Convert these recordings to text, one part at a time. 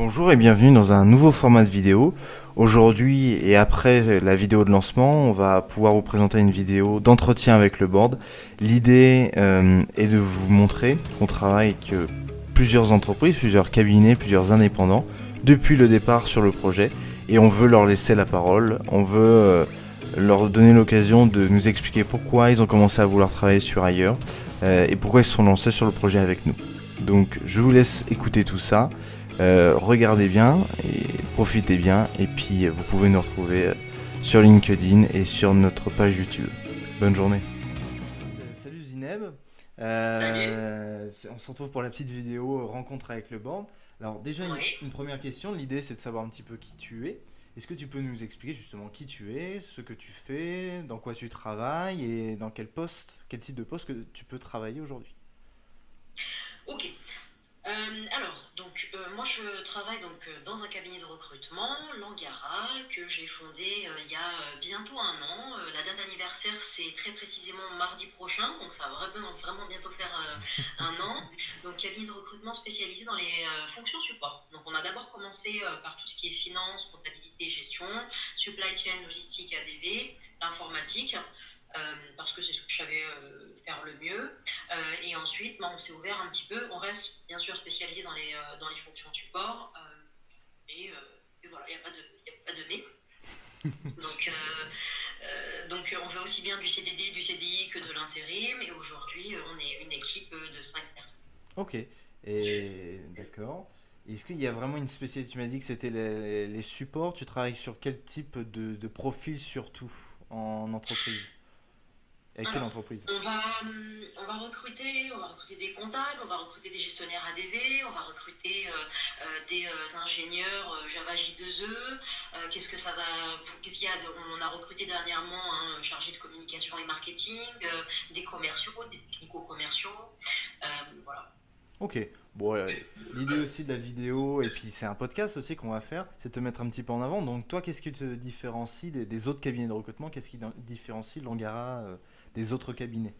Bonjour et bienvenue dans un nouveau format de vidéo. Aujourd'hui et après la vidéo de lancement, on va pouvoir vous présenter une vidéo d'entretien avec le board. L'idée euh, est de vous montrer qu'on travaille avec plusieurs entreprises, plusieurs cabinets, plusieurs indépendants depuis le départ sur le projet et on veut leur laisser la parole, on veut euh, leur donner l'occasion de nous expliquer pourquoi ils ont commencé à vouloir travailler sur ailleurs euh, et pourquoi ils se sont lancés sur le projet avec nous. Donc je vous laisse écouter tout ça. Euh, regardez bien et profitez bien. Et puis vous pouvez nous retrouver euh, sur LinkedIn et sur notre page YouTube. Bonne journée. Salut Zineb. Euh, on se retrouve pour la petite vidéo rencontre avec le board. Alors déjà une, première question, l'idée c'est de savoir un petit peu qui tu es. Est-ce que tu peux nous expliquer justement qui tu es, ce que tu fais, dans quoi tu travailles et dans quel poste, quel type de poste que tu peux travailler aujourd'hui? Ok. Euh, alors, donc euh, moi je travaille donc euh, dans un cabinet de recrutement, Langara, que j'ai fondé il y a bientôt un an. la date d'anniversaire c'est très précisément mardi prochain, donc ça va vraiment, vraiment bientôt faire un an. Donc cabinet de recrutement spécialisé dans les fonctions support. Donc on a d'abord commencé par tout ce qui est finance, comptabilité, gestion, supply chain, logistique, ADV, l'informatique. Euh, parce que c'est ce que je savais euh, faire le mieux. Euh, et ensuite, bah, on s'est ouvert un petit peu. On reste bien sûr spécialisé dans les, dans les fonctions support. Et, voilà, il n'y a, pas de, a pas de mais. donc, donc, on fait aussi bien du CDD, du CDI que de l'intérim. Et aujourd'hui, on est une équipe de 5 personnes. Ok, et d'accord. Est-ce qu'il y a vraiment une spécialité? Tu m'as dit que c'était les, les, supports. Tu travailles sur quel type de, de profil surtout en entreprise? Avec quelle entreprise on va, on va, recruter, on va recruter des comptables, on va recruter des gestionnaires ADV, on va recruter euh, euh, des euh, ingénieurs Java J2E. qu'est-ce que ça va Qu'est-ce qu'il y a On a recruté dernièrement un chargé de communication et marketing, des commerciaux, des technico-commerciaux. voilà. Ok. Bon, l'idée aussi de la vidéo, et puis c'est un podcast aussi qu'on va faire, c'est de te mettre un petit peu en avant. Donc toi, qu'est-ce qui te différencie des, des autres cabinets de recrutement? Qu'est-ce qui différencie Langara autres cabinets.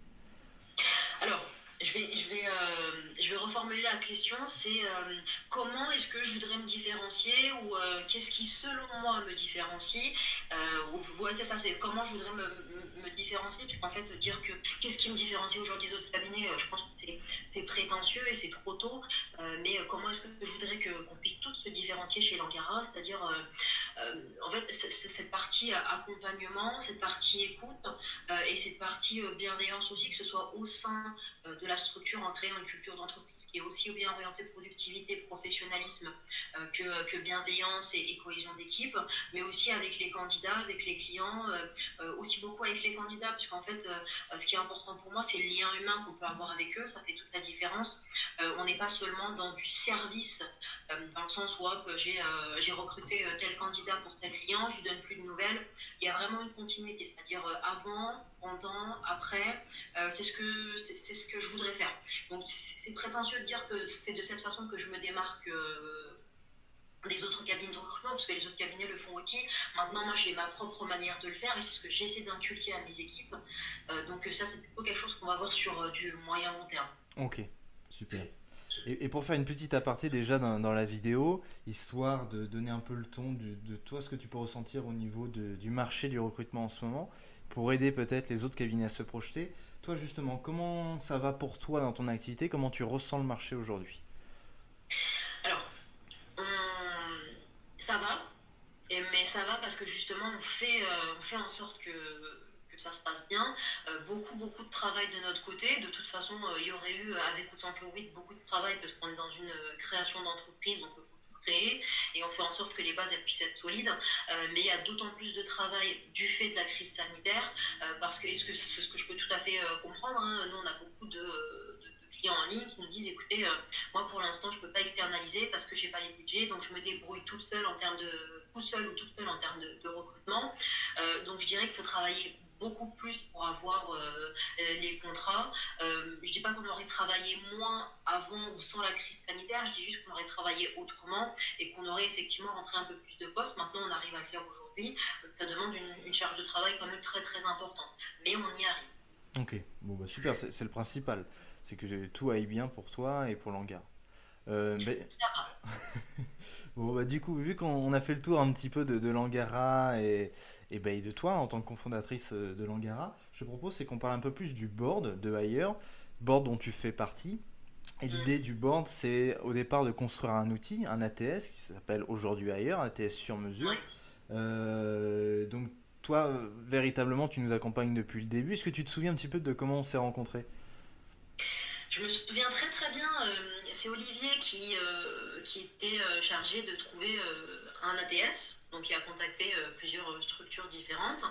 Alors, je vais, je vais, euh, je vais la question, c'est euh, comment est-ce que je voudrais me différencier ou euh, qu'est-ce qui selon moi me différencie ou, c'est ça, c'est comment je voudrais me, me, différencier. Tu peux en fait dire que qu'est-ce qui me différencie aujourd'hui des autres cabinets, je pense que c'est prétentieux et c'est trop tôt, mais comment est-ce que je voudrais qu'on puisse tous se différencier chez Langara, c'est-à-dire en fait cette partie accompagnement, cette partie écoute et cette partie bienveillance aussi, que ce soit au sein de la structure en créant une culture d'entreprise qui est aussi bien orientée productivité, professionnalisme euh, que, que, bienveillance et, cohésion d'équipe, mais aussi avec les candidats, avec les clients, euh, euh, aussi beaucoup avec les candidats, puisqu'en fait, ce qui est important pour moi, c'est le lien humain qu'on peut avoir avec eux, ça fait toute la différence. on n'est pas seulement dans du service, dans le sens où j'ai recruté tel candidat pour tel client, je lui donne plus de nouvelles. Il y a vraiment une continuité, c'est-à-dire avant, pendant, après, c'est ce que c'est ce que je voudrais faire. Donc c'est prétentieux de dire que c'est de cette façon que je me démarque euh, des autres cabinets de recrutement, parce que les autres cabinets le font aussi. Maintenant, moi, j'ai ma propre manière de le faire et c'est ce que j'essaie d'inculquer à mes équipes. Euh, donc ça, c'est plutôt quelque chose qu'on va voir sur euh, du moyen long terme. Ok, super. Et, pour faire une petite aparté déjà dans, la vidéo, histoire de donner un peu le ton de, toi, ce que tu peux ressentir au niveau du marché du recrutement en ce moment, pour aider peut-être les autres cabinets à se projeter. Toi justement, comment ça va pour toi dans ton activité? Comment tu ressens le marché aujourd'hui? Alors, ça va, mais ça va parce que justement on fait, euh, on fait en sorte que, ça se passe bien. Euh, beaucoup, beaucoup de travail de notre côté. De toute façon, euh, il y aurait eu avec ou sans Covid beaucoup de travail parce qu'on est dans une création d'entreprise, et on fait en sorte que les bases puissent être solides. Euh, mais il y a d'autant plus de travail du fait de la crise sanitaire euh, parce que, est-ce que c'est ce que je peux tout à fait euh, comprendre hein, Nous, on a beaucoup de, clients en ligne qui nous disent écoutez, moi pour l'instant, je peux pas externaliser parce que j'ai pas les budgets, donc je me débrouille toute seule en termes de tout seul ou toute seule en termes de recrutement. donc je dirais qu'il faut travailler beaucoup plus pour avoir euh, euh, les contrats. Euh, je ne dis pas qu'on aurait travaillé moins avant ou sans la crise sanitaire, je dis juste qu'on aurait travaillé autrement et qu'on aurait effectivement rentré un peu plus de postes. Maintenant, on arrive à le faire aujourd'hui. Ça demande une, charge de travail quand même très très importante, mais on y arrive. Ok, bon bah super, c'est le principal. C'est que tout aille bien pour toi et pour l'hangar. Euh, va. Bon, bah, du coup, vu qu'on a fait le tour un petit peu de, de l'Angara et, et, bah, et de toi en tant que cofondatrice euh, de l'Angara, je propose c'est qu'on parle un peu plus du board de Hire, board dont tu fais partie. Et l'idée du board, c'est au départ de construire un outil, un ATS qui s'appelle aujourd'hui Hire, ATS sur mesure. Euh, donc toi, véritablement, tu nous accompagnes depuis le début. Est-ce que tu te souviens un petit peu de comment on s'est rencontrés? Je me souviens très très bien, euh, c'est Olivier qui, euh, qui était euh, chargé de trouver un ATS, donc il a contacté plusieurs structures différentes,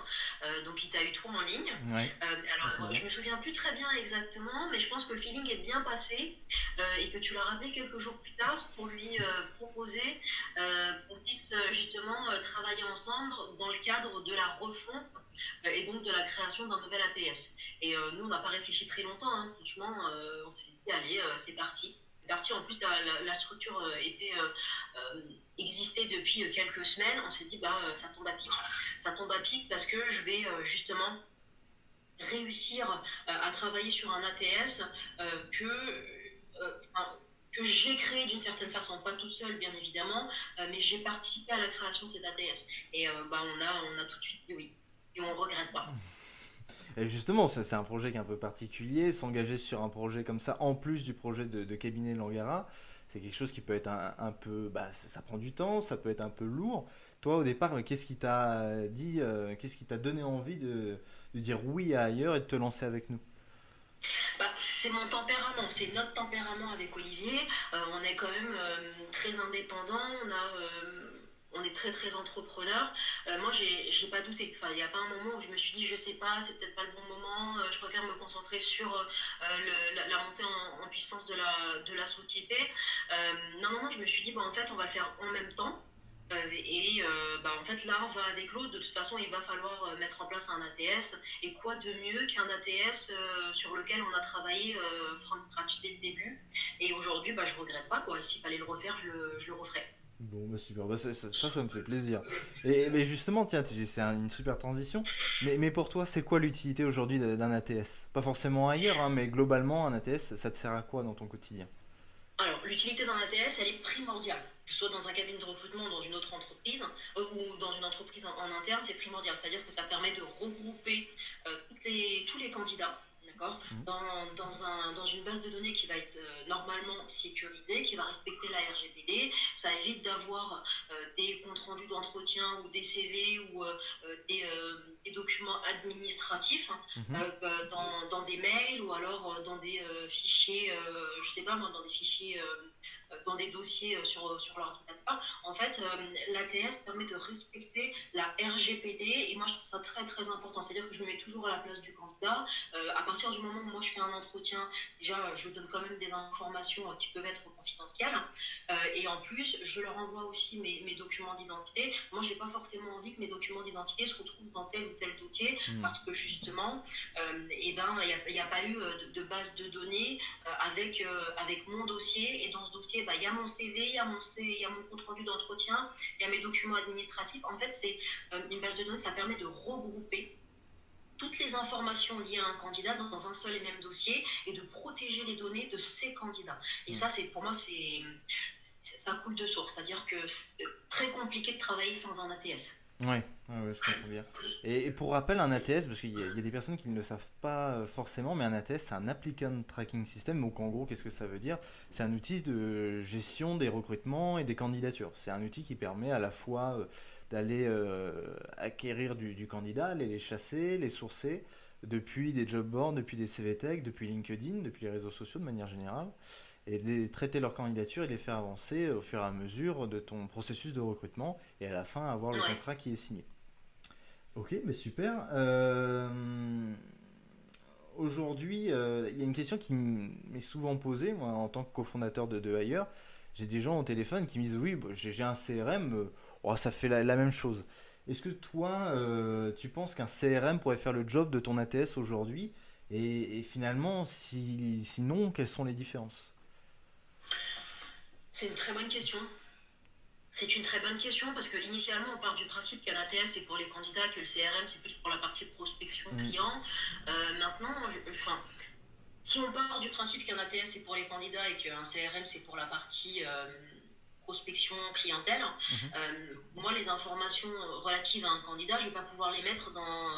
donc il t'a eu toi en ligne. alors je me souviens plus très bien exactement, mais je pense que le feeling est bien passé et que tu l'as rappelé quelques jours plus tard pour lui proposer qu'on puisse justement travailler ensemble dans le cadre de la refonte et donc de la création d'un nouvel ATS. Et euh, nous, on n'a pas réfléchi très longtemps, hein. franchement, euh, on s'est dit, allez, euh, c'est parti. C'est parti, en plus, la, structure était, existait depuis quelques semaines, on s'est dit, bah, ça tombe à pic. Ça tombe à pic parce que je vais justement réussir à travailler sur un ATS que que j'ai créé d'une certaine façon, pas toute seule bien évidemment, mais j'ai participé à la création de cet ATS. Et bah, on, a, on a tout de suite dit oui et on regrette pas. Et justement, c'est un projet qui est un peu particulier. S'engager sur un projet comme ça, en plus du projet de, cabinet Langara, c'est quelque chose qui peut être un, peu. Bah, ça, prend du temps, ça peut être un peu lourd. Toi, au départ, qu'est-ce qui t'a dit, euh, qu'est-ce qui t'a donné envie de, dire oui à ailleurs et de te lancer avec nous? Bah, c'est mon tempérament, c'est notre tempérament avec Olivier. Euh, on est quand même euh, très indépendant, on a on est très très entrepreneur. Euh, moi, j'ai pas douté. Enfin, il n'y a pas un moment où je me suis dit, je sais pas, c'est peut-être pas le bon moment. Euh, je préfère me concentrer sur euh, la, montée en, puissance de la, de la société. non, non, non, je me suis dit, bah, en fait, on va le faire en même temps. et bah, en fait, l'un va avec l'autre. De toute façon, il va falloir mettre en place un ATS. Et quoi de mieux qu'un ATS sur lequel on a travaillé from scratch dès le début? Et aujourd'hui, bah, je regrette pas. S'il fallait le refaire, je le, je le referais. Bon, bah super, bah, ça, ça, me fait plaisir. Et mais justement, tiens, c'est une super transition. Mais, mais pour toi, c'est quoi l'utilité aujourd'hui d'un ATS Pas forcément ailleurs, hein, mais globalement, un ATS, ça te sert à quoi dans ton quotidien? Alors, l'utilité d'un ATS, elle est primordiale. Que ce soit dans un cabinet de recrutement dans une autre entreprise, euh, ou dans une entreprise en, interne, c'est primordial. C'est-à-dire que ça permet de regrouper euh, tous les candidats d'accord mmh. dans, dans, un, dans, une base de données qui va être euh, normalement sécurisée, qui va respecter la RGPD. Ça évite d'avoir euh, des comptes rendus d'entretien ou des CV ou euh, des, des, documents administratifs hein, mmh. dans, dans, des mails ou alors dans des fichiers, je sais pas moi, dans des fichiers dans des dossiers euh, sur, sur l'ordinateur. En fait, euh, l'ATS permet de respecter la RGPD et moi je trouve ça très très important. C'est-à-dire que je me mets toujours à la place du candidat. Euh, à partir du moment où moi je fais un entretien, déjà je donne quand même des informations qui peuvent être confidentielles et en plus je leur envoie aussi mes, mes documents d'identité. Moi j'ai pas forcément envie que mes documents d'identité se retrouvent dans tel ou tel dossier hmm. parce que justement, et eh ben il n'y a, a, pas eu de, de, base de données avec, avec mon dossier et dans ce dossier bah, il y a mon CV, il y a mon, y a mon compte rendu d'entretien, il y a mes documents administratifs. En fait, c'est euh, une base de données, ça permet de regrouper toutes les informations liées à un candidat dans un seul et même dossier et de protéger les données de ces candidats. Et ça, c'est pour moi, c'est ça coule de source. C'est-à-dire que c'est très compliqué de travailler sans un ATS. Oui, je comprends bien. Et, pour rappel, un ATS, parce qu'il y, a des personnes qui ne le savent pas euh, forcément, mais un ATS, c'est un Applicant Tracking System. Donc en gros, qu'est-ce que ça veut dire? C'est un outil de gestion des recrutements et des candidatures. C'est un outil qui permet à la fois euh, d'aller euh, acquérir du, du, candidat, aller les chasser, les sourcer, depuis des job boards, depuis des CVTech, depuis LinkedIn, depuis les réseaux sociaux de manière générale et de traiter leur candidature et de les faire avancer au fur et à mesure de ton processus de recrutement et à la fin avoir le contrat qui est signé. Ok, mais super. Euh, aujourd'hui, euh, il y a une question qui m'est souvent posée, moi, en tant que cofondateur de, de. J'ai des gens au téléphone qui me disent Oui, bah, j'ai un CRM, euh, oh, ça fait la, même chose. Est-ce que toi, tu penses qu'un CRM pourrait faire le job de ton ATS aujourd'hui et, finalement, si, sinon, quelles sont les différences? C'est une très bonne question. C'est une très bonne question parce qu'initialement, on part du principe qu'un ATS c'est pour les candidats, que le CRM c'est plus pour la partie prospection mm. client. Euh, maintenant, enfin, si on part du principe qu'un ATS c'est pour les candidats et qu'un CRM c'est pour la partie euh, prospection clientèle. Mhm. moi, les informations relatives à un candidat, je ne vais pas pouvoir les mettre dans,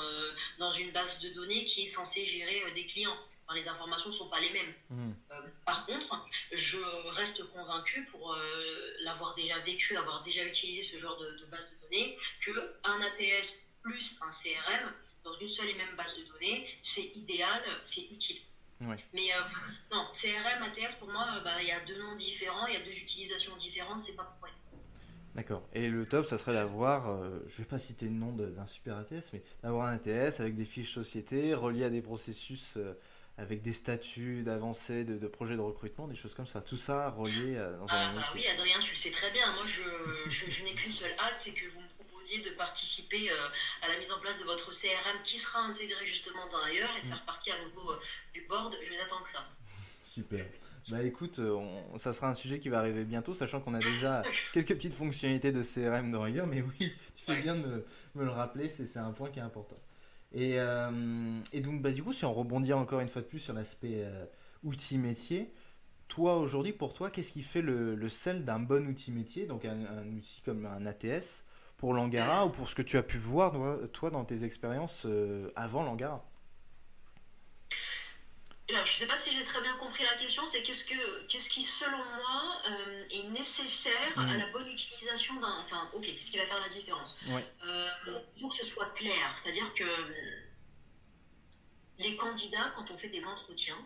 dans une base de données qui est censée gérer des clients les informations ne sont pas les mêmes. Euh, par contre, je reste convaincu, pour euh, l'avoir déjà vécu, avoir déjà utilisé ce genre de, base de données, qu'un ATS plus un CRM dans une seule et même base de données, c'est idéal, c'est utile. Mais euh, non, CRM, ATS, pour moi, bah, il y a deux noms différents, il y a deux utilisations différentes, c'est pas pour D'accord. Et le top, ça serait d'avoir, je vais pas citer le nom d'un super ATS, mais d'avoir un ATS avec des fiches société reliées à des processus avec des statuts d'avancée, de, projets de recrutement, des choses comme ça. Tout ça relié dans un ah, bah Oui, Adrien, tu le sais très bien. Moi, je, n'ai qu'une seule hâte, c'est que vous me de participer euh, à la mise en place de votre CRM qui sera intégré justement dans ailleurs et de mm. faire partie à nouveau euh, du board. Je n'attends que ça. Super. Bah écoute, euh, ça sera un sujet qui va arriver bientôt, sachant qu'on a déjà quelques petites fonctionnalités de CRM dans ailleurs, mais oui, tu fais bien de me, me le rappeler, c'est un point qui est important. Et, euh, et, donc, bah, du coup, si on rebondit encore une fois de plus sur l'aspect euh, outil métier, toi aujourd'hui, pour toi, qu'est-ce qui fait le, le sel d'un bon outil métier, donc un, outil comme un ATS, pour l'Angara ou pour ce que tu as pu voir, toi, dans tes expériences euh, avant l'Angara je ne sais pas si j'ai très bien compris la question, c'est qu'est-ce, que, qu'est-ce qui, selon moi, euh, est nécessaire à mm. la bonne utilisation d'un... Enfin, ok, qu'est-ce qui va faire la différence euh, Il faut que ce soit clair, c'est-à-dire que les candidats, quand on fait des entretiens,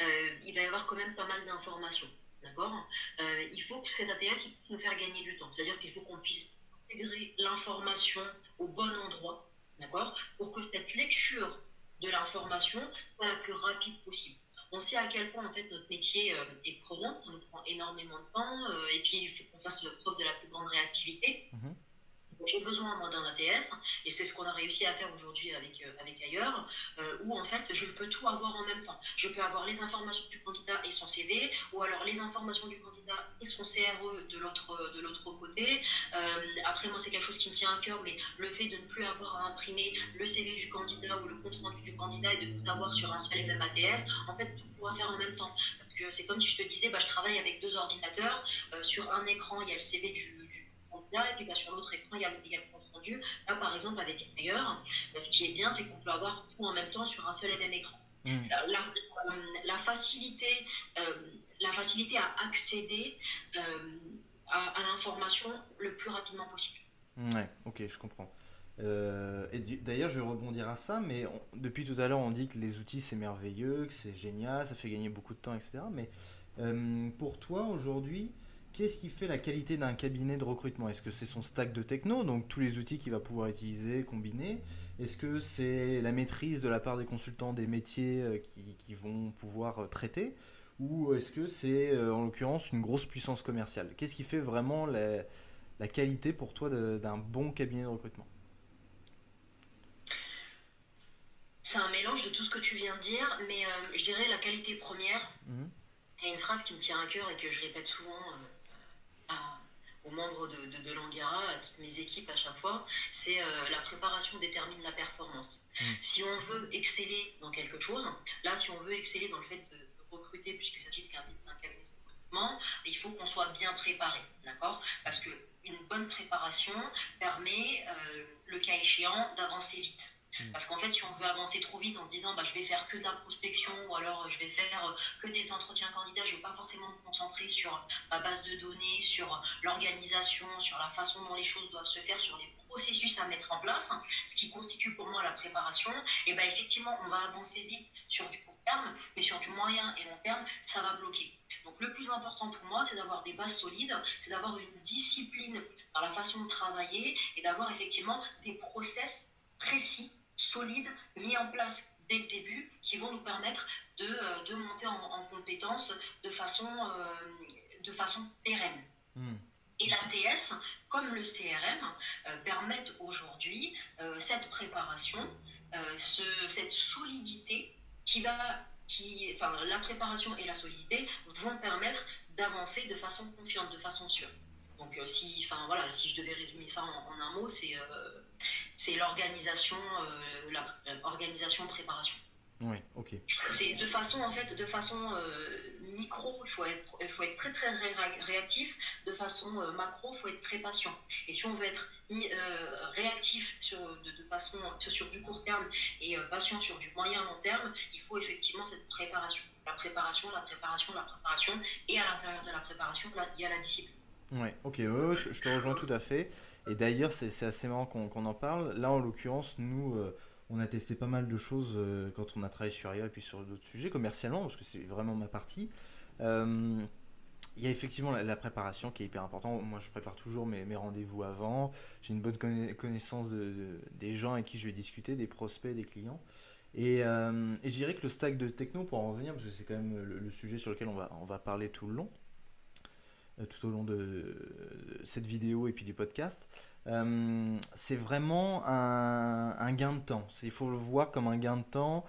euh, il va y avoir quand même pas mal d'informations. D'accord? Il faut que cet ATS puisse nous faire gagner du temps. C'est-à-dire qu'il faut qu'on puisse intégrer l'information au bon endroit. D'accord Pour que cette lecture de l'information soit la plus rapide possible. On sait à quel point en fait notre métier euh, est prenant, ça nous prend énormément de temps, euh, et puis il faut qu'on fasse preuve de la plus grande réactivité. Mhm j'ai besoin moi d'un ATS et c'est ce qu'on a réussi à faire aujourd'hui avec, euh, avec ailleurs euh, où en fait je peux tout avoir en même temps. Je peux avoir les informations du candidat et son CV ou alors les informations du candidat et son CRE de l'autre de l'autre côté. Euh, après moi c'est quelque chose qui me tient à cœur mais le fait de ne plus avoir à imprimer le CV du candidat ou le compte rendu du candidat et de tout avoir sur un seul et même ATS, en fait tout pouvoir faire en même temps. C'est comme si je te disais bah, je travaille avec deux ordinateurs, sur un écran il y a le CV du et puis bah, sur l'autre écran, il y a le, compte rendu. Là, par exemple, avec ailleurs, bah, ce qui est bien, c'est qu'on peut avoir tout en même temps sur un seul et même écran. Hmm. La, facilité, euh, la facilité à accéder euh, à, l'information le plus rapidement possible. Ouais, ok, je comprends. Euh, et d'ailleurs, je vais rebondir à ça, mais depuis tout à l'heure, on dit que les outils c'est merveilleux, que c'est génial, ça fait gagner beaucoup de temps, etc. Mais pour toi, aujourd'hui, Qu'est-ce qui fait la qualité d'un cabinet de recrutement? Est-ce que c'est son stack de techno, donc tous les outils qu'il va pouvoir utiliser, combiner? Est-ce que c'est la maîtrise de la part des consultants des métiers euh, qui, vont pouvoir euh, traiter? Ou est-ce que c'est euh, en l'occurrence une grosse puissance commerciale? Qu'est-ce qui fait vraiment la, qualité pour toi d'un bon cabinet de recrutement? C'est un mélange de tout ce que tu viens de dire, mais je dirais la qualité première. Mmh. Il y a une phrase qui me tient à cœur et que je répète souvent aux membres de, de, l'Angara, à toutes mes équipes à chaque fois, c'est euh, la préparation détermine la performance. Mm. Si on veut exceller dans quelque chose, là, si on veut exceller dans le fait de, recruter, puisqu'il s'agit d'un cabinet de recrutement, il faut qu'on soit bien préparé, d'accord? Parce qu'une bonne préparation permet, euh, le cas échéant, d'avancer vite. Mm. Parce qu'en fait, si on veut avancer trop vite en se disant bah, je vais faire que de la prospection ou alors je vais faire euh, que des entretiens candidats, je ne vais pas forcément me concentrer sur ma base de données, sur l'organisation, sur la façon dont les choses doivent se faire, sur les processus à mettre en place, ce qui constitue pour moi la préparation, et bien effectivement, on va avancer vite sur du court terme, mais sur du moyen et long terme, ça va bloquer. Donc le plus important pour moi, c'est d'avoir des bases solides, c'est d'avoir une discipline dans la façon de travailler et d'avoir effectivement des process précis solides mis en place dès le début qui vont nous permettre de, euh, de monter en, en compétences de façon, euh, de façon pérenne. Hmm. Et l'ATS, comme le CRM, euh, permettent aujourd'hui cette préparation, ce, cette solidité qui va, qui, enfin, la préparation et la solidité vont permettre d'avancer de façon confiante, de façon sûre. Donc, si, enfin, voilà, si je devais résumer ça en, en un mot, c'est c'est l'organisation, euh, préparation. Oui, ok. C'est de façon en fait, de façon euh, micro, il faut être, faut être très très réactif. De façon macro, il faut être très patient. Et si on veut être réactif sur, de, façon sur, du court terme et patient sur du moyen long terme, il faut effectivement cette préparation. La préparation, la préparation, la préparation. Et à l'intérieur de la préparation, il y a la discipline. Ouais, ok, je, te rejoins tout à fait. Et d'ailleurs, c'est assez marrant qu'on en parle. Là, en l'occurrence, nous, euh, on a testé pas mal de choses euh, quand on a travaillé sur IA et puis sur d'autres sujets, commercialement, parce que c'est vraiment ma partie. Euh, il y a effectivement la, préparation qui est hyper importante. Moi, je prépare toujours mes, rendez-vous avant. J'ai une bonne connaissance de, des gens avec qui je vais discuter, des prospects, des clients. Et, et je dirais que le stack de techno, pour en revenir, parce que c'est quand même le, sujet sur lequel on va, parler tout le long, tout au long de cette vidéo et puis du podcast, euh, c'est vraiment un, gain de temps. Il faut le voir comme un gain de temps,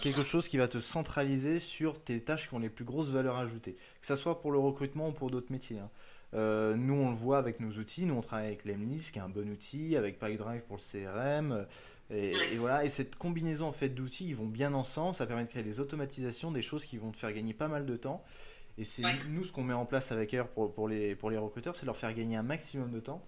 quelque chose qui va te centraliser sur tes tâches qui ont les plus grosses valeurs ajoutées, que ce soit pour le recrutement ou pour d'autres métiers. Hein. Euh, nous, on le voit avec nos outils. Nous, on travaille avec Lemlist, qui est un bon outil, avec PyDrive pour le CRM. Et, et, voilà. Et cette combinaison en fait d'outils, ils vont bien ensemble. Ça permet de créer des automatisations, des choses qui vont te faire gagner pas mal de temps. Et c'est nous ce qu'on met en place avec Air pour, pour, les, pour les recruteurs, c'est leur faire gagner un maximum de temps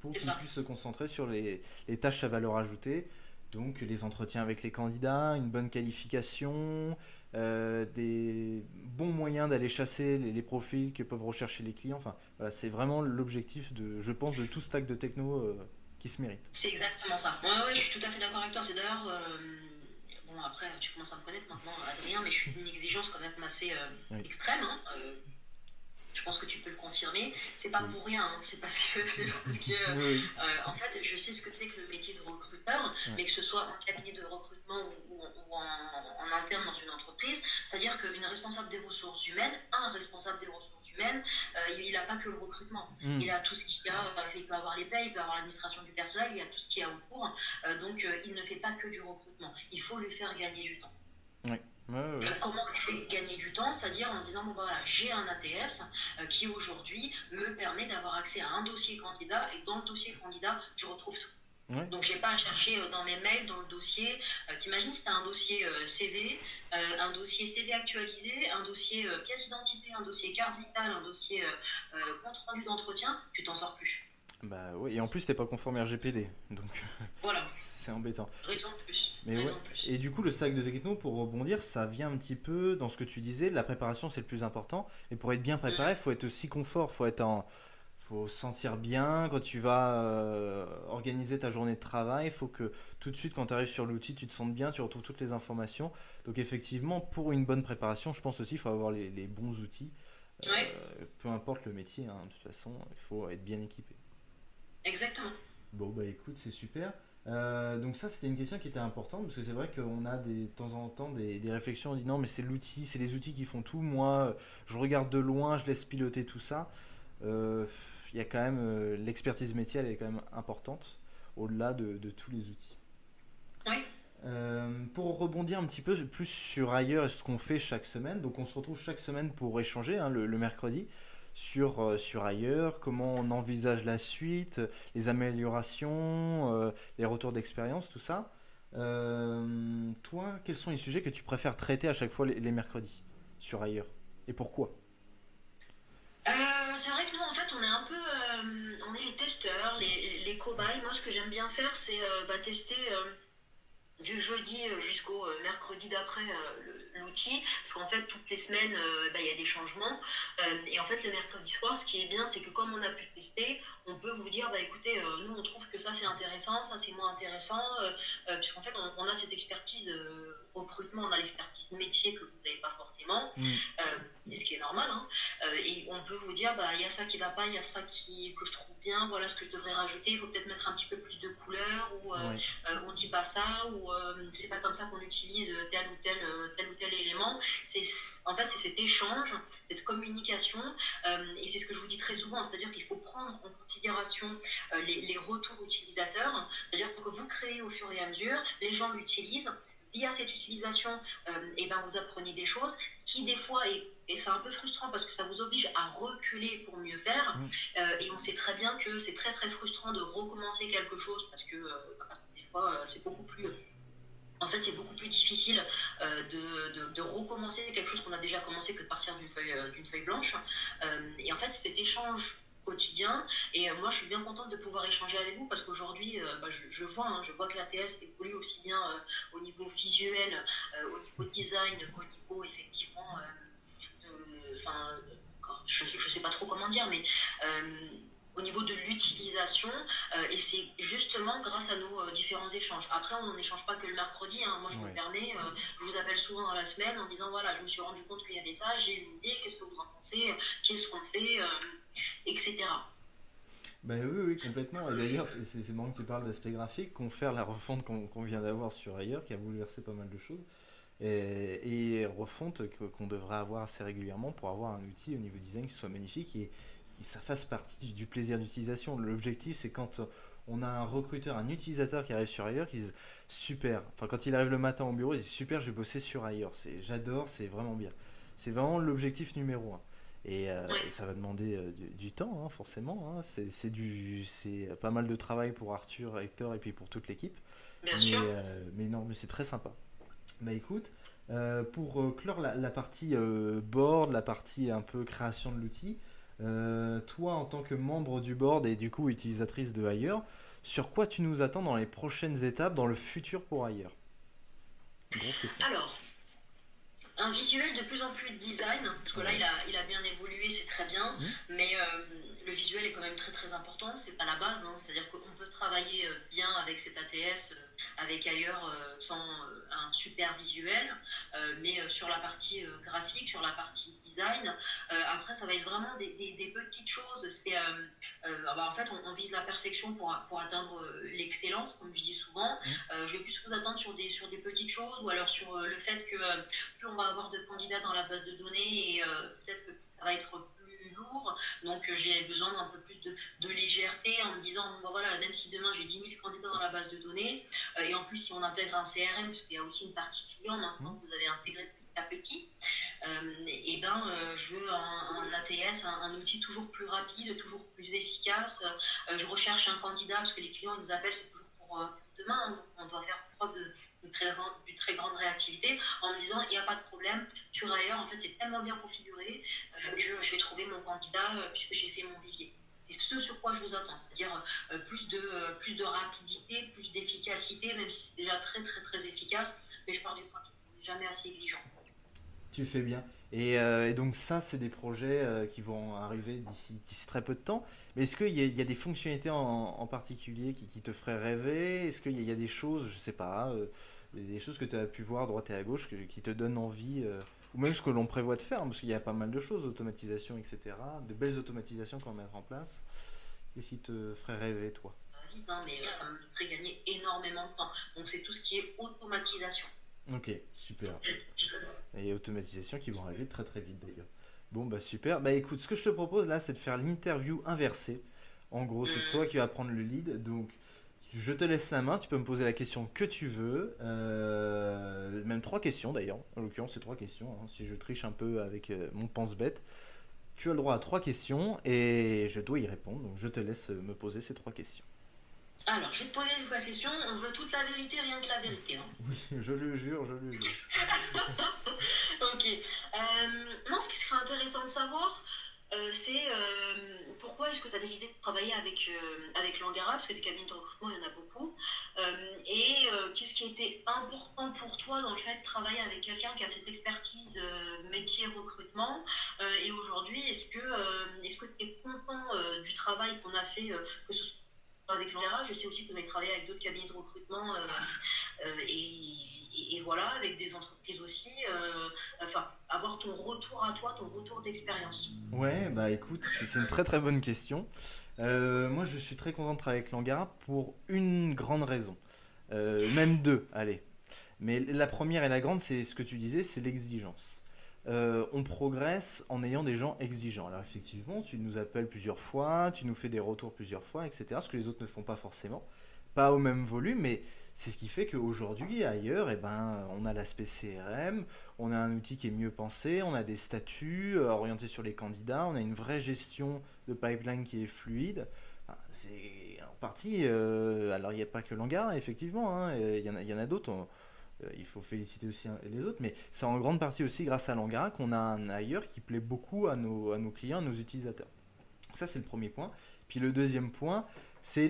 pour qu'ils puissent se concentrer sur les, les, tâches à valeur ajoutée. Donc les entretiens avec les candidats, une bonne qualification, euh, des bons moyens d'aller chasser les, profils que peuvent rechercher les clients. Enfin, voilà, c'est vraiment l'objectif de, je pense, de tout stack de techno euh, qui se mérite. C'est exactement ça. Ouais, ouais, je suis tout à fait d'accord avec toi. C'est d'ailleurs euh, bon, après, tu commences à me connaître maintenant, Adrien, mais je suis d'une exigence quand même assez euh, extrême. Hein, euh, je pense que tu peux le confirmer. C'est pas pour rien, hein, c'est parce que, parce que euh, en fait, je sais ce que c'est que le métier de recruteur, mais que ce soit en cabinet de recrutement ou, en, interne dans une entreprise, c'est-à-dire qu'une responsable des ressources humaines, un responsable des ressources humaines, il n'a pas que le recrutement. Mm. Il a tout ce qu'il y a, il peut avoir les payes, il peut avoir l'administration du personnel, il y a tout ce qu'il y a autour. donc, il ne fait pas que du recrutement. Il faut lui faire gagner du temps. Oui. Comment on fait gagner du temps C'est-à-dire en se disant, bon voilà, j'ai un ATS euh, qui aujourd'hui me permet d'avoir accès à un dossier candidat et dans le dossier candidat, je retrouve tout. Donc, je n'ai pas à chercher euh, dans mes mails, dans le dossier. Euh, t'imagines, si tu un dossier CV, un dossier CV actualisé, un dossier pièce d'identité, un dossier carte vitale, un dossier compte rendu d'entretien, tu t'en sors plus. Bah oui, et en plus, t'es pas conforme RGPD, donc voilà. c'est embêtant. Raison de plus. Mais Et du coup, le sac de techno, pour rebondir, ça vient un petit peu dans ce que tu disais, la préparation c'est le plus important. Et pour être bien préparé, il faut être aussi confort, faut être en, faut se sentir bien quand tu vas euh, organiser ta journée de travail. Il faut que tout de suite, quand tu arrives sur l'outil, tu te sentes bien, tu retrouves toutes les informations. Donc effectivement, pour une bonne préparation, je pense aussi qu'il faut avoir les, bons outils. Euh, peu importe le métier, hein, de toute façon, il faut être bien équipé. Exactement. Bon, bah écoute, c'est super. Euh, donc ça, c'était une question qui était importante, parce que c'est vrai qu'on a des, de temps en temps des, réflexions, on dit non, mais c'est l'outil, c'est les outils qui font tout. Moi, je regarde de loin, je laisse piloter tout ça. Euh, il y a quand même, euh, l'expertise métier, elle est quand même importante, au-delà de, tous les outils. Oui. pour rebondir un petit peu plus sur ailleurs et ce qu'on fait chaque semaine, donc on se retrouve chaque semaine pour échanger hein, le, mercredi sur, euh, sur ailleurs, comment on envisage la suite, les améliorations, euh, les retours d'expérience, tout ça. Euh, toi, quels sont les sujets que tu préfères traiter à chaque fois les, mercredis sur ailleurs Et pourquoi? C'est vrai que nous, en fait, on est un peu, on est les testeurs, les, cobayes. Moi, ce que j'aime bien faire, c'est bah, tester du jeudi jusqu'au mercredi d'après l'outil, parce qu'en fait, toutes les semaines, bah, il y a des changements. Euh, et en fait, le mercredi soir, ce qui est bien, c'est que comme on a pu tester, on peut vous dire, bah écoutez, euh, nous on trouve que ça c'est intéressant, ça c'est moins intéressant, euh, puisqu'en fait on, a cette expertise recrutement, on a l'expertise métier que vous n'avez pas forcément, mm. et ce qui est normal. Hein, et on peut vous dire, bah il y a ça qui va pas, il y a ça qui, que je trouve bien, voilà ce que je devrais rajouter, il faut peut-être mettre un petit peu plus de couleurs, ou on dit pas ça, ou c'est pas comme ça qu'on utilise tel ou tel, tel ou tel élément. C'est en fait c'est cet échange, cette communication euh, et c'est ce que je vous dis très souvent, c'est-à-dire qu'il faut prendre en considération euh, les, retours utilisateurs, c'est-à-dire que vous créez au fur et à mesure, les gens l'utilisent, via cette utilisation, et euh, eh ben vous apprenez des choses qui des fois, et, c'est un peu frustrant parce que ça vous oblige à reculer pour mieux faire, mmh. et on sait très bien que c'est très très frustrant de recommencer quelque chose parce que, parce que des fois c'est beaucoup plus en fait, c'est beaucoup plus difficile de, de, recommencer quelque chose qu'on a déjà commencé que de partir d'une feuille, d'une feuille blanche. et en fait, cet échange quotidien. Et moi, je suis bien contente de pouvoir échanger avec vous parce qu'aujourd'hui, bah, je, vois, hein, je vois que la TS évolue aussi bien au niveau visuel, au niveau design, qu'au niveau effectivement enfin, je ne sais pas trop comment dire, mais euh, au niveau de l'utilisation, euh, et c'est justement grâce à nos euh, différents échanges. Après, on n'échange pas que le mercredi, hein. moi je me permets, je vous appelle souvent dans la semaine en disant voilà, je me suis rendu compte qu'il y avait ça, j'ai une idée, qu'est-ce que vous en pensez, qu'est-ce qu'on fait, etc. Ben oui, oui, complètement. Et d'ailleurs, c'est marrant que tu parles d'aspect graphique, qu'on fait la refonte qu'on vient d'avoir sur ailleurs, qui a bouleversé pas mal de choses et, refonte qu'on devrait avoir assez régulièrement pour avoir un outil au niveau design qui soit magnifique et que ça fasse partie du, plaisir d'utilisation. L'objectif, c'est quand on a un recruteur, un utilisateur qui arrive sur ailleurs, qui dit super. Enfin, quand il arrive le matin au bureau, il dit super, je vais bosser sur ailleurs. J'adore, c'est vraiment bien. C'est vraiment l'objectif numéro un. Et, euh, ça va demander euh, du, temps, hein, forcément. Hein. C'est pas mal de travail pour Arthur, Hector et puis pour toute l'équipe. Mais, euh, mais non, mais c'est très sympa. Bah écoute, pour clore la, partie euh, board, la partie un peu création de l'outil, toi en tant que membre du board et du coup utilisatrice de Ailleurs, sur quoi tu nous attends dans les prochaines étapes, dans le futur pour Ailleurs Grosse question. Alors, un visuel de plus en plus design, parce que là il a, il a bien évolué, c'est très bien, mmh. mais le visuel est quand même très très important, c'est pas la base, hein. c'est-à-dire qu'on peut travailler bien avec cet ATS avec ailleurs euh, sans euh, un super visuel, euh, mais sur la partie graphique, sur la partie design. après, ça va être vraiment des, des, petites choses. C'est, bah, en fait, on, vise la perfection pour, pour atteindre l'excellence, comme je dis souvent. Mmh. je vais plus vous attendre sur des, sur des petites choses ou alors sur le fait que plus on va avoir de candidats dans la base de données et peut-être que ça va être lourd. Donc euh, j'ai besoin d'un peu plus de, légèreté en me disant, bon, voilà, même si demain j'ai 10 000 candidats dans la base de données, euh, et en plus si on intègre un CRM, parce qu'il y a aussi une partie client maintenant que vous avez intégré petit à petit, euh, et ben je veux un, ATS, un, outil toujours plus rapide, toujours plus efficace. je recherche un candidat parce que les clients nous appellent, c'est toujours pour demain, on doit faire preuve de une très, grande, réactivité en me disant il n'y a pas de problème, sur ailleurs, en fait, c'est tellement bien configuré euh, je vais trouver mon candidat euh, puisque j'ai fait mon vivier. C'est ce sur quoi je vous attends, c'est-à-dire euh, plus, de, plus de rapidité, plus d'efficacité, même si c'est déjà très très très efficace, mais je pars du principe qu'on n'est jamais assez exigeant. Tu fais bien. Et, donc ça, c'est des projets qui vont arriver d'ici très peu de temps. Mais est-ce qu'il y, a des fonctionnalités en, particulier qui, te feraient rêver? Est-ce qu'il y, a des choses, je sais pas, des choses que tu as pu voir droite et à gauche qui te donnent envie ou même ce que l'on prévoit de faire, parce qu'il y a pas mal de choses, automatisation, etc., de belles automatisations qu'on va mettre en place. Qu'est-ce qui te ferait rêver, toi? Hein, mais ça me ferait gagner énormément de temps. Donc c'est tout ce qui est automatisation. Ok, super. Et automatisation qui vont arriver très très vite d'ailleurs. Bon bah super. Bah écoute, ce que je te propose là, c'est de faire l'interview inversée. En gros, c'est toi qui vas prendre le lead. Donc je te laisse la main, tu peux me poser la question que tu veux. Euh, même trois questions d'ailleurs. En l'occurrence, c'est trois questions. Hein. Si je triche un peu avec euh, mon pense-bête, tu as le droit à trois questions et je dois y répondre. Donc je te laisse me poser ces trois questions. Alors, je vais te poser trois questions. On veut toute la vérité, rien que la vérité. Hein. Oui, je le jure, je le jure. ok. Euh, non, ce qui serait intéressant de savoir, euh, c'est euh, pourquoi est-ce que tu as décidé de travailler avec, avec Langara, parce que des cabines de recrutement, il y en a beaucoup. et qu'est-ce qui a été important pour toi dans le fait de travailler avec quelqu'un qui a cette expertise métier recrutement? Et aujourd'hui, est-ce que est-ce que tu es content du travail qu'on a fait, que ce soit avec Langara Je sais aussi que vous avez travaillé avec d'autres cabinets de recrutement et et, voilà, avec des entreprises aussi. Euh, enfin, avoir ton retour à toi, ton retour d'expérience. Ouais, bah écoute, c'est une très très bonne question. Euh, moi, je suis très content de travailler avec Langara pour une grande raison. Euh, même deux, allez. Mais la première et la grande, c'est ce que tu disais, c'est l'exigence. On progresse en ayant des gens exigeants. Alors effectivement, tu nous appelles plusieurs fois, tu nous fais des retours plusieurs fois, etc. Ce que les autres ne font pas forcément. Pas au même volume, mais c'est ce qui fait qu'aujourd'hui, ailleurs, eh ben, on a l'aspect CRM, on a un outil qui est mieux pensé, on a des statuts euh, orientés sur les candidats, on a une vraie gestion de pipeline qui est fluide. c'est en partie, euh, alors il n'y a pas que Langar, effectivement, hein, il y, en a, d'autres. Il faut féliciter aussi les autres, mais c'est en grande partie aussi grâce à Langara qu'on a un ailleurs qui plaît beaucoup à nos, à nos clients, à nos utilisateurs. Ça, c'est le premier point. Puis le deuxième point, c'est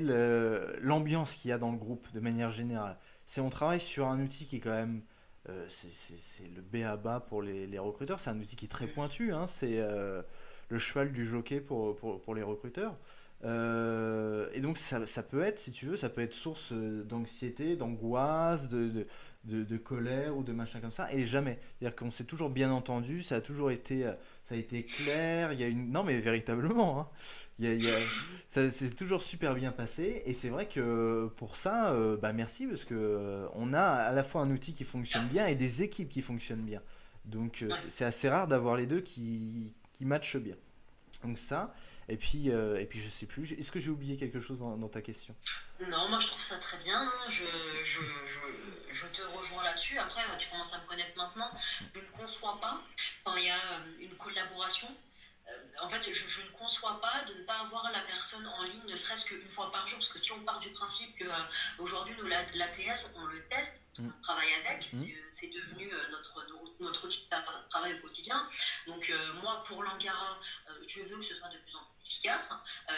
l'ambiance qu'il y a dans le groupe de manière générale. Si on travaille sur un outil qui est quand même euh, c'est le B à bas pour les, recruteurs. C'est un outil qui est très pointu. Hein. C'est euh, le cheval du jockey pour, pour, pour les recruteurs. Euh, et donc ça, ça, peut être, si tu veux, ça peut être source d'anxiété, d'angoisse, de, de, colère ou de machin comme ça, et jamais. C'est-à-dire qu'on s'est toujours bien entendu, ça a toujours été, ça a été clair. Il y a une, non mais véritablement, hein, il y a, il y a, ça s'est toujours super bien passé. Et c'est vrai que pour ça, euh, bah merci parce que on a à la fois un outil qui fonctionne bien et des équipes qui fonctionnent bien. Donc c'est assez rare d'avoir les deux qui, qui matchent bien. Donc ça, et puis, euh, et puis je sais plus, est-ce que j'ai oublié quelque chose dans, ta question? Non, moi je trouve ça très bien, hein. je, je, je, je, te rejoins là-dessus. Après, tu commences à me connaître maintenant, je ne conçois pas quand il y a euh, une collaboration euh, en fait, je, ne conçois pas de ne pas avoir la personne en ligne, ne serait-ce qu'une fois par jour, parce que si on part du principe que euh, l'ATS, on le teste, mm. on travaille avec, mm. c'est devenu euh, notre, notre outil de travail au quotidien. Donc, moi, pour l'Angara, je veux que ce soit de plus en plus efficace,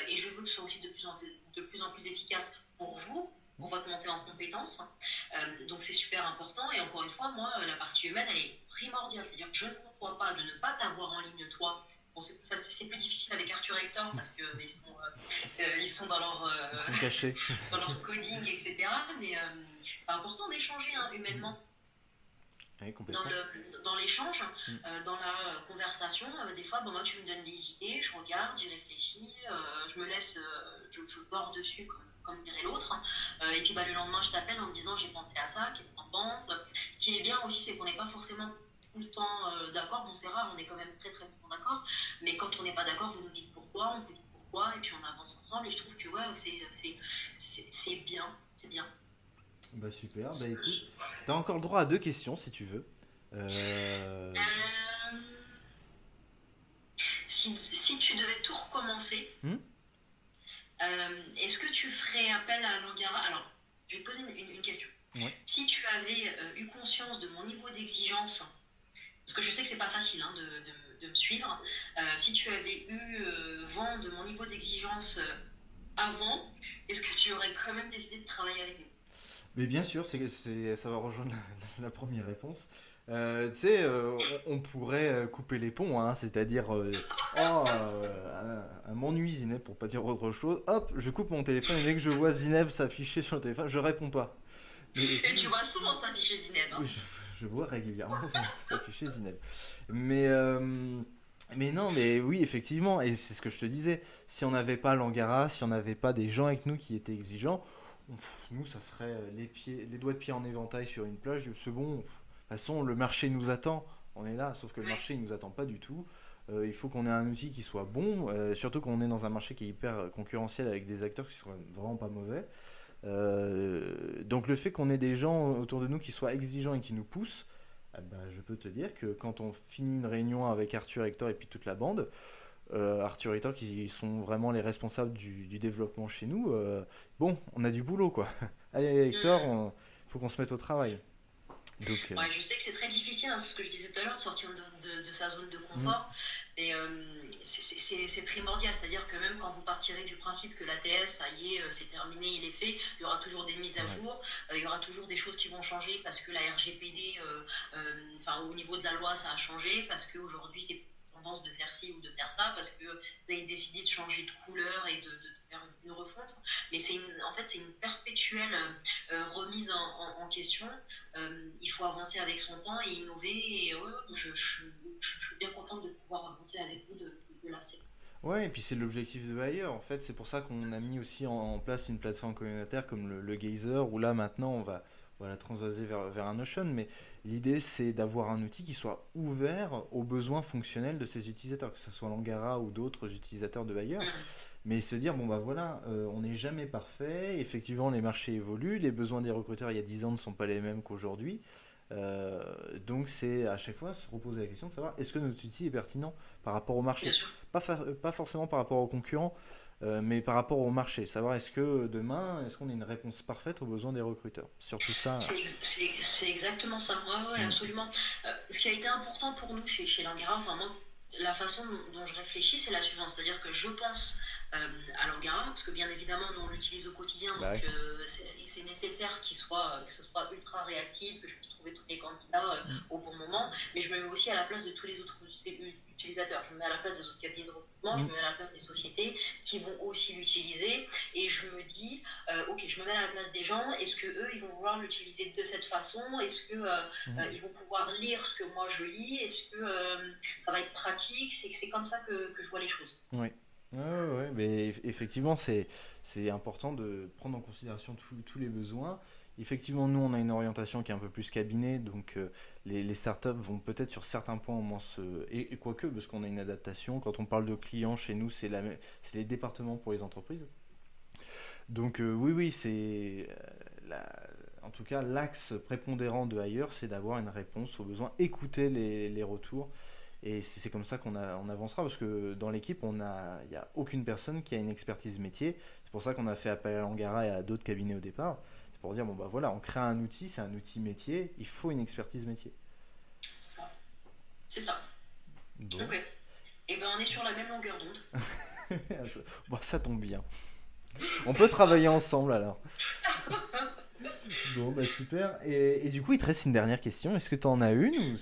et je veux que ce soit aussi de plus en plus, de plus, en plus efficace pour vous, pour votre montée en compétences. donc c'est super important. Et encore une fois, moi, la partie humaine, elle est primordiale. C'est-à-dire que je ne conçois pas de ne pas t'avoir en ligne, toi, c'est plus difficile avec Arthur Hector parce qu'ils sont, euh, euh, ils sont dans leur, euh, sont cachés. dans leur coding, etc. Mais c'est important d'échanger hein, humainement. Dans l'échange, mm. dans la conversation, des fois, bon, moi tu me donnes des idées, je regarde, j'y réfléchis, je me laisse, je, je borde dessus comme, comme dirait l'autre. et puis bah, le lendemain, je t'appelle en me disant j'ai pensé à ça, qu'est-ce que t'en penses? Ce qui est bien aussi, c'est qu'on n'est pas forcément tout le temps euh, d'accord. Bon, c'est rare, on est quand même très très bon d'accord. Mais quand on n'est pas d'accord, vous nous dites pourquoi, on vous dit pourquoi, et puis on avance ensemble. Et je trouve que ouais, c'est bien, c'est bien. Bah super, bah écoute, t'as encore le droit à deux questions si tu veux. Euh... Euh... Si, si, tu devais tout recommencer, hmm euh, est-ce que tu ferais appel à Langara? Alors, je vais te poser une, une, question. Ouais. Si tu avais eu conscience de mon niveau d'exigence parce que je sais que c'est pas facile hein, de, de, me suivre. Euh, si tu avais eu vent de mon niveau d'exigence avant, est-ce que tu aurais quand même décidé de travailler avec nous? Mais bien sûr, c'est, ça va rejoindre la, première réponse. tu sais, on, pourrait couper les ponts, hein, c'est-à-dire, oh, à, m'ennuie Zineb pour pas dire autre chose. Hop, je coupe mon téléphone et dès que je vois Zineb s'afficher sur le téléphone, je réponds pas. Et, tu vois souvent s'afficher Zineb. Hein je vois régulièrement s'afficher Zineb. Mais, euh, mais non, mais oui, effectivement, et c'est ce que je te disais, si on n'avait pas l'Angara, si on n'avait pas des gens avec nous qui étaient exigeants, nous, ça serait les, pieds, les doigts de pied en éventail sur une plage. C'est bon, de toute façon, le marché nous attend, on est là, sauf que le marché, il nous attend pas du tout. Euh, il faut qu'on ait un outil qui soit bon, euh, surtout qu'on est dans un marché qui est hyper concurrentiel avec des acteurs qui sont vraiment pas mauvais. Euh, donc le fait qu'on ait des gens autour de nous qui soient exigeants et qui nous poussent, eh ben, je peux te dire que quand on finit une réunion avec Arthur, Hector et puis toute la bande, euh, Arthur et Hector qui sont vraiment les responsables du, développement chez nous, euh, bon, on a du boulot quoi. Allez Hector, il mm. faut qu'on se mette au travail. Donc, ouais, je sais que c'est très difficile, hein, c'est ce que je disais tout à l'heure, de sortir de, de, sa zone de confort. Mais euh, c'est primordial, c'est-à-dire que même quand vous partirez du principe que l'ATS, ça y est, euh, c'est terminé, il est fait, il y aura toujours des mises à jour, euh, il y aura toujours des choses qui vont changer parce que la RGPD, enfin au niveau de la loi, ça a changé, parce qu'aujourd'hui c'est tendance de faire ci ou de faire ça, parce que vous avez décidé de changer de couleur et de, faire une refonte. Mais c'est en fait c'est une perpétuelle remise en, question. il faut avancer avec son temps et innover. Et je, je, suis bien contente de pouvoir avancer avec vous de, de la série. Ouais, et puis c'est l'objectif de Bayer. En fait, c'est pour ça qu'on a mis aussi en, place une plateforme communautaire comme le, le, Gazer, où là maintenant on va voilà, transvaser vers, vers un Notion. Mais l'idée, c'est d'avoir un outil qui soit ouvert aux besoins fonctionnels de ses utilisateurs, que ce soit l'Angara ou d'autres utilisateurs de Bayer. Mais se dire, bon bah voilà, euh, on n'est jamais parfait. Effectivement, les marchés évoluent. Les besoins des recruteurs il y a 10 ans ne sont pas les mêmes qu'aujourd'hui. Euh, donc c'est à chaque fois se reposer la question de savoir est-ce que notre outil est pertinent par rapport au marché, pas, pas forcément par rapport aux concurrents. Euh, mais par rapport au marché, savoir est-ce que demain, est-ce qu'on a une réponse parfaite aux besoins des recruteurs? Surtout ça. C'est exactement ça, ouais, mm. absolument. Euh, ce qui a été important pour nous chez, chez Langara, enfin moi, la façon dont je réfléchis, c'est la suivante. C'est-à-dire que je pense euh, parce que bien évidemment, nous, on l'utilise au quotidien, bah donc euh, c'est nécessaire qu'il soit, que ce soit ultra réactif, que je puisse trouver tous les candidats euh, mm. au bon moment, mais je me mets aussi à la place de tous les autres utilisateurs. Je me mets à la place des autres cabinets de recrutement, je mm. me mets à la place des sociétés qui vont aussi l'utiliser, et je me dis, ok, je me mets à la place des gens, est-ce que eux, ils vont vouloir l'utiliser de cette façon? Est-ce que mm. ils vont pouvoir lire ce que moi je lis? Est-ce que ça va être pratique? C'est comme ça que, je vois les choses. Oui. Ouais, mais effectivement, c'est important de prendre en considération tous les besoins. Effectivement, nous, on a une orientation qui est un peu plus cabinet, donc euh, les, startups vont peut-être sur certains points au moins se... Et, quoique, parce qu'on a une adaptation, quand on parle de clients chez nous, c'est les départements pour les entreprises. Donc euh, oui, oui, c'est... Euh, en tout cas, l'axe prépondérant de ailleurs, c'est d'avoir une réponse aux besoins, écouter les, les retours et c'est comme ça qu'on on avancera, parce que dans l'équipe, il n'y a aucune personne qui a une expertise métier. C'est pour ça qu'on a fait appel à Langara et à d'autres cabinets au départ. C'est pour dire, bon bah voilà, on crée un outil, c'est un outil métier, il faut une expertise métier. C'est ça. C'est ça. Ok. Et eh ben on est sur la même longueur d'onde. bon, ça tombe bien. On peut travailler ensemble alors. bon, bah super. Et, et, du coup, il te reste une dernière question. Est-ce que tu en as une ou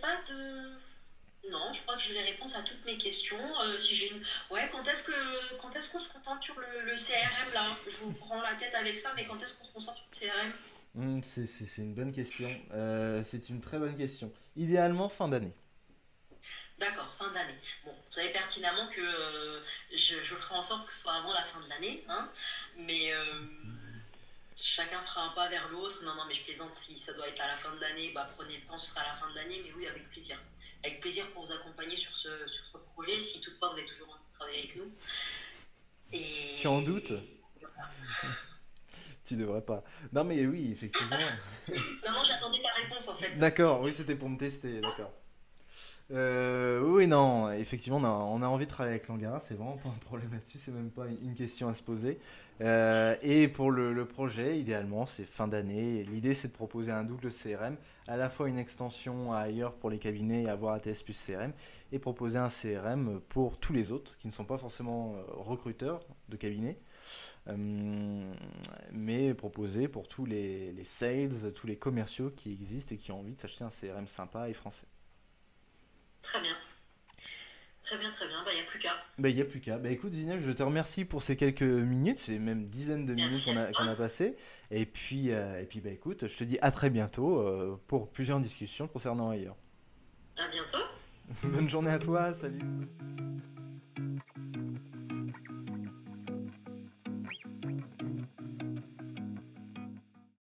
pas de. Non, je crois que j'ai les réponses à toutes mes questions. Euh, si j'ai Ouais, quand est-ce que quand est-ce qu'on se concentre sur le, CRM là? Je vous prends la tête avec ça, mais quand est-ce qu'on se concentre sur le CRM hmm, C'est une bonne question. Euh, c'est une très bonne question. Idéalement fin d'année. D'accord, fin d'année. Bon, vous savez pertinemment que euh, je, je, ferai en sorte que ce soit avant la fin de l'année, hein, mais chacun fera un pas vers l'autre. Non, non, mais je plaisante, si ça doit être à la fin de l'année, bah, prenez le temps, ce sera à la fin de l'année, mais oui, avec plaisir. Avec plaisir pour vous accompagner sur ce, sur ce projet, si toutefois vous avez toujours envie de travailler avec nous. Et... Tu en doutes Tu devrais pas. Non, mais oui, effectivement. non, non, j'attendais ta réponse en fait. D'accord, oui, c'était pour me tester, d'accord. Euh, oui, non, effectivement, on a, envie de travailler avec Langara, c'est vraiment pas un problème là-dessus, c'est même pas une question à se poser. Euh, et pour le, projet, idéalement, c'est fin d'année. L'idée, c'est de proposer un double CRM, à la fois une extension ailleurs pour les cabinets, avoir ATS plus CRM, et proposer un CRM pour tous les autres qui ne sont pas forcément euh, recruteurs de cabinets. mais proposer pour tous les sales, tous les commerciaux qui existent et qui ont envie de s'acheter un CRM sympa et français. Très bien. Très bien, très bien. Bah, il n'y a plus qu'à. Bah, il n'y a plus qu'à. Bah, écoute, Zineb, je te remercie pour ces quelques minutes, c'est même dizaines de minutes qu'on a, a passées. Et puis, euh, et puis bah, écoute, je te dis à très bientôt euh, pour plusieurs discussions concernant ailleurs. À bientôt. Bonne journée à toi, salut.